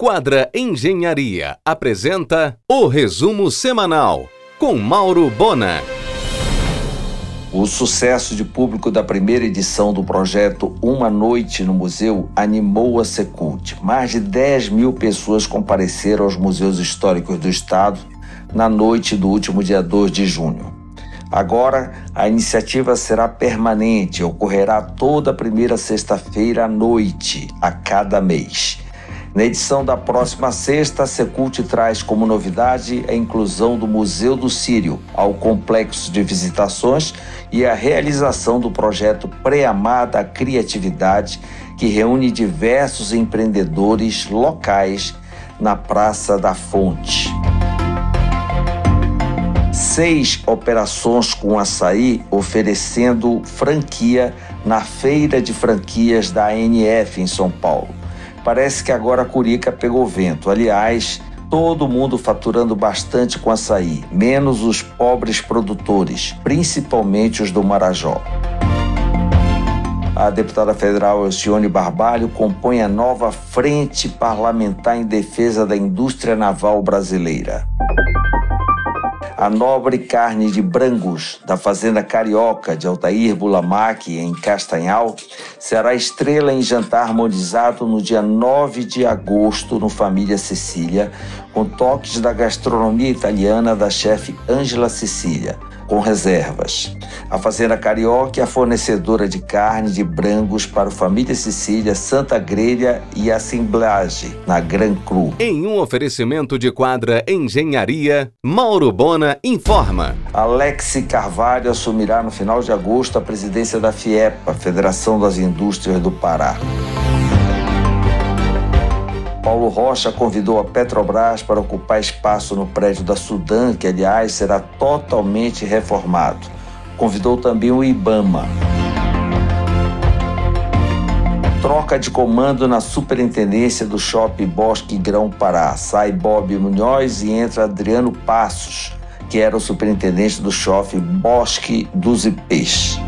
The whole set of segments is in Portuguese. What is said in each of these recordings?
Quadra Engenharia apresenta o resumo semanal com Mauro Bona. O sucesso de público da primeira edição do projeto Uma Noite no Museu animou a Secult. Mais de 10 mil pessoas compareceram aos museus históricos do Estado na noite do último dia 2 de junho. Agora, a iniciativa será permanente, ocorrerá toda primeira sexta-feira à noite, a cada mês. Na edição da próxima sexta, a Secult traz como novidade a inclusão do Museu do Sírio ao complexo de visitações e a realização do projeto Preamada Criatividade, que reúne diversos empreendedores locais na Praça da Fonte. Seis operações com açaí oferecendo franquia na Feira de Franquias da ANF em São Paulo. Parece que agora a Curica pegou vento. Aliás, todo mundo faturando bastante com açaí, menos os pobres produtores, principalmente os do Marajó. A deputada federal Elcione Barbalho compõe a nova Frente Parlamentar em Defesa da Indústria Naval Brasileira. A nobre carne de Brangos, da Fazenda Carioca de Altair Bulamac, em Castanhal, será estrela em jantar harmonizado no dia 9 de agosto no Família Cecília, com toques da gastronomia italiana da chefe Ângela Cecília com reservas. A Fazenda Carioca é a fornecedora de carne de brangos para o Família Sicília, Santa Grelha e Assemblage, na Gran Cru. Em um oferecimento de quadra Engenharia, Mauro Bona informa. Alex Carvalho assumirá no final de agosto a presidência da FIEPA, Federação das Indústrias do Pará. Paulo Rocha convidou a Petrobras para ocupar espaço no prédio da Sudan, que, aliás, será totalmente reformado. Convidou também o Ibama. Troca de comando na superintendência do Shopping Bosque Grão Pará. Sai Bob Munhoz e entra Adriano Passos, que era o superintendente do Shopping Bosque dos Ipês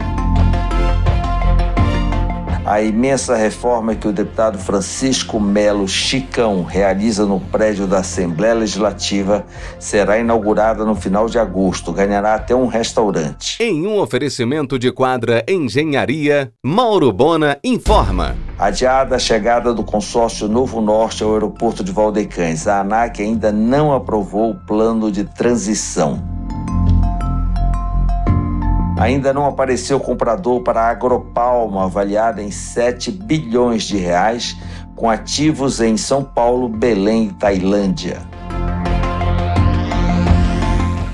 a imensa reforma que o deputado Francisco Melo Chicão realiza no prédio da Assembleia Legislativa será inaugurada no final de agosto. Ganhará até um restaurante. Em um oferecimento de quadra Engenharia, Mauro Bona informa. Adiada a chegada do consórcio Novo Norte ao aeroporto de Valdecães, a ANAC ainda não aprovou o plano de transição. Ainda não apareceu comprador para a Agropalma, avaliada em 7 bilhões de reais, com ativos em São Paulo, Belém e Tailândia.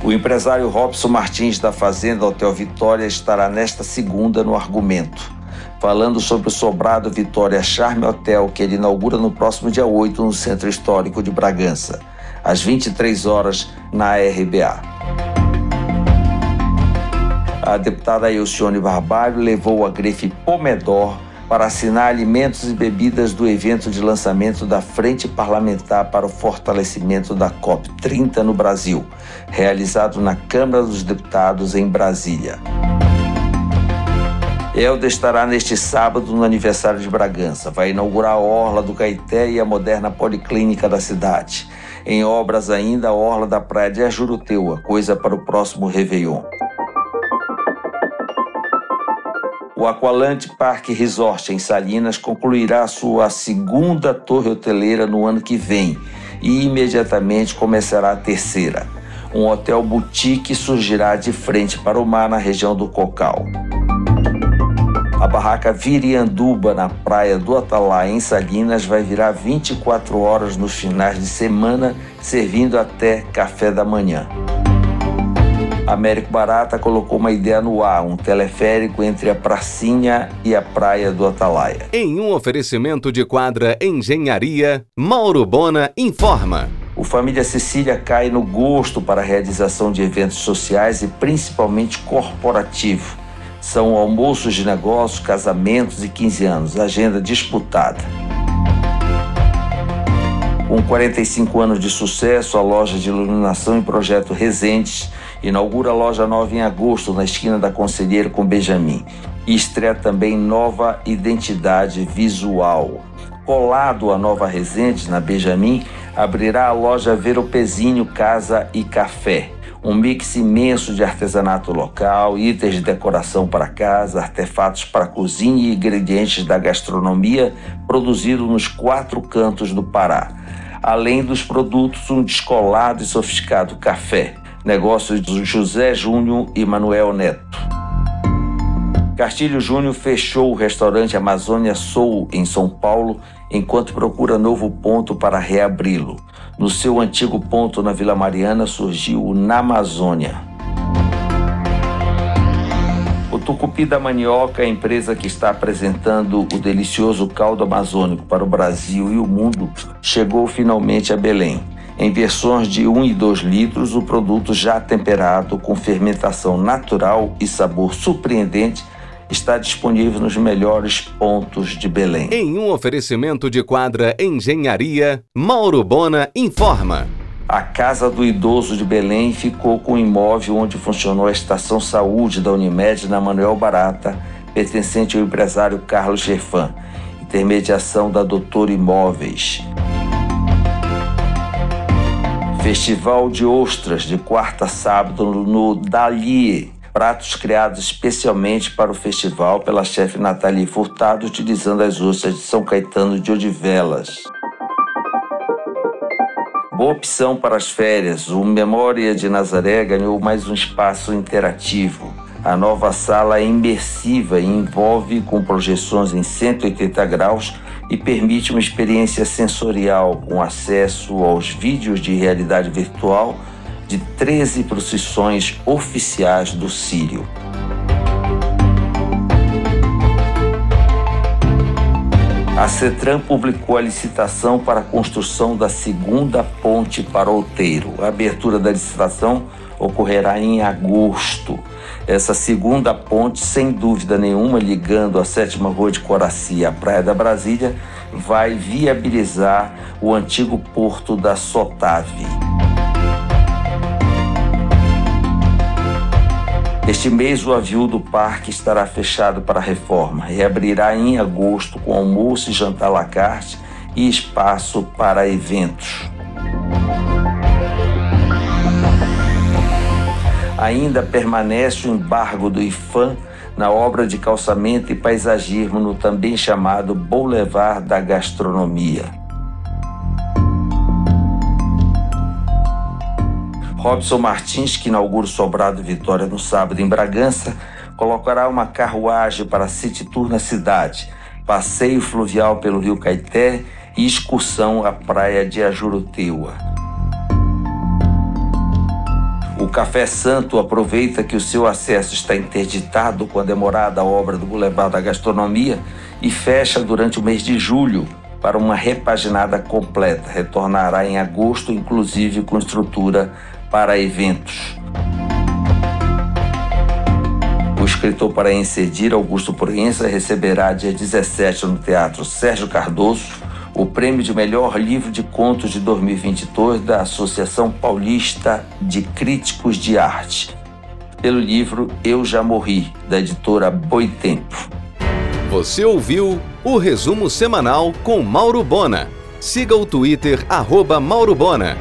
O empresário Robson Martins da Fazenda Hotel Vitória estará nesta segunda no argumento, falando sobre o sobrado Vitória Charme Hotel que ele inaugura no próximo dia 8 no Centro Histórico de Bragança, às 23 horas na RBA a deputada Elcione Barbalho levou a grife Pomedor para assinar alimentos e bebidas do evento de lançamento da Frente Parlamentar para o Fortalecimento da COP30 no Brasil, realizado na Câmara dos Deputados em Brasília. Elda estará neste sábado no aniversário de Bragança. Vai inaugurar a Orla do Caeté e a moderna policlínica da cidade. Em obras ainda, a Orla da Praia de Ajuruteua, coisa para o próximo Réveillon. O Aqualante Park Resort em Salinas concluirá sua segunda torre hoteleira no ano que vem e imediatamente começará a terceira. Um hotel boutique surgirá de frente para o mar na região do Cocal. A barraca Virianduba, na praia do Atalá, em Salinas, vai virar 24 horas nos finais de semana, servindo até café da manhã. Américo Barata colocou uma ideia no ar, um teleférico entre a pracinha e a praia do Atalaia. Em um oferecimento de quadra Engenharia, Mauro Bona informa. O Família Cecília cai no gosto para a realização de eventos sociais e principalmente corporativo. São almoços de negócios, casamentos e 15 anos, agenda disputada. Com 45 anos de sucesso, a loja de iluminação e projeto Resentes inaugura loja nova em agosto, na esquina da Conselheiro com Benjamin. E estreia também nova identidade visual. Colado à Nova Resende, na Benjamin, abrirá a loja Veropezinho Casa e Café. Um mix imenso de artesanato local, itens de decoração para casa, artefatos para cozinha e ingredientes da gastronomia produzido nos quatro cantos do Pará. Além dos produtos, um descolado e sofisticado café. Negócios de José Júnior e Manuel Neto. Castilho Júnior fechou o restaurante Amazônia Soul em São Paulo enquanto procura novo ponto para reabri-lo. No seu antigo ponto na Vila Mariana surgiu o Na Amazônia. O Tucupi da Manioca, a empresa que está apresentando o delicioso caldo amazônico para o Brasil e o mundo, chegou finalmente a Belém. Em versões de 1 e 2 litros, o produto já temperado, com fermentação natural e sabor surpreendente, está disponível nos melhores pontos de Belém. Em um oferecimento de quadra Engenharia, Mauro Bona informa. A Casa do Idoso de Belém ficou com o imóvel onde funcionou a Estação Saúde da Unimed na Manuel Barata, pertencente ao empresário Carlos Gerfan, intermediação da Doutor Imóveis. Festival de Ostras, de quarta a sábado, no Dalie, pratos criados especialmente para o festival pela chefe Nathalie Furtado, utilizando as ostras de São Caetano de Odivelas. Boa opção para as férias, o Memória de Nazaré ganhou mais um espaço interativo. A nova sala é imersiva e envolve com projeções em 180 graus e permite uma experiência sensorial com acesso aos vídeos de realidade virtual de 13 procissões oficiais do Sírio. A CETRAN publicou a licitação para a construção da segunda ponte para Outeiro. A abertura da licitação ocorrerá em agosto. Essa segunda ponte, sem dúvida nenhuma, ligando a sétima rua de Coraci à Praia da Brasília, vai viabilizar o antigo porto da Sotave. Este mês, o avião do parque estará fechado para reforma. Reabrirá em agosto com almoço e jantar à la carte e espaço para eventos. Ainda permanece o embargo do IFAM na obra de calçamento e paisagismo no também chamado Boulevard da Gastronomia. Robson Martins, que inaugura o Sobrado Vitória no sábado em Bragança, colocará uma carruagem para City Tour na cidade, passeio fluvial pelo Rio Caeté e excursão à praia de Ajuruteua. Café Santo aproveita que o seu acesso está interditado com a demorada obra do Boulevard da Gastronomia e fecha durante o mês de julho para uma repaginada completa. Retornará em agosto, inclusive com estrutura para eventos. O escritor paraense Edir Augusto Proença receberá dia 17 no Teatro Sérgio Cardoso o prêmio de melhor livro de contos de 2022 da Associação Paulista de Críticos de Arte, pelo livro Eu Já Morri, da editora Boitempo. Você ouviu o resumo semanal com Mauro Bona. Siga o Twitter, arroba Mauro Bona.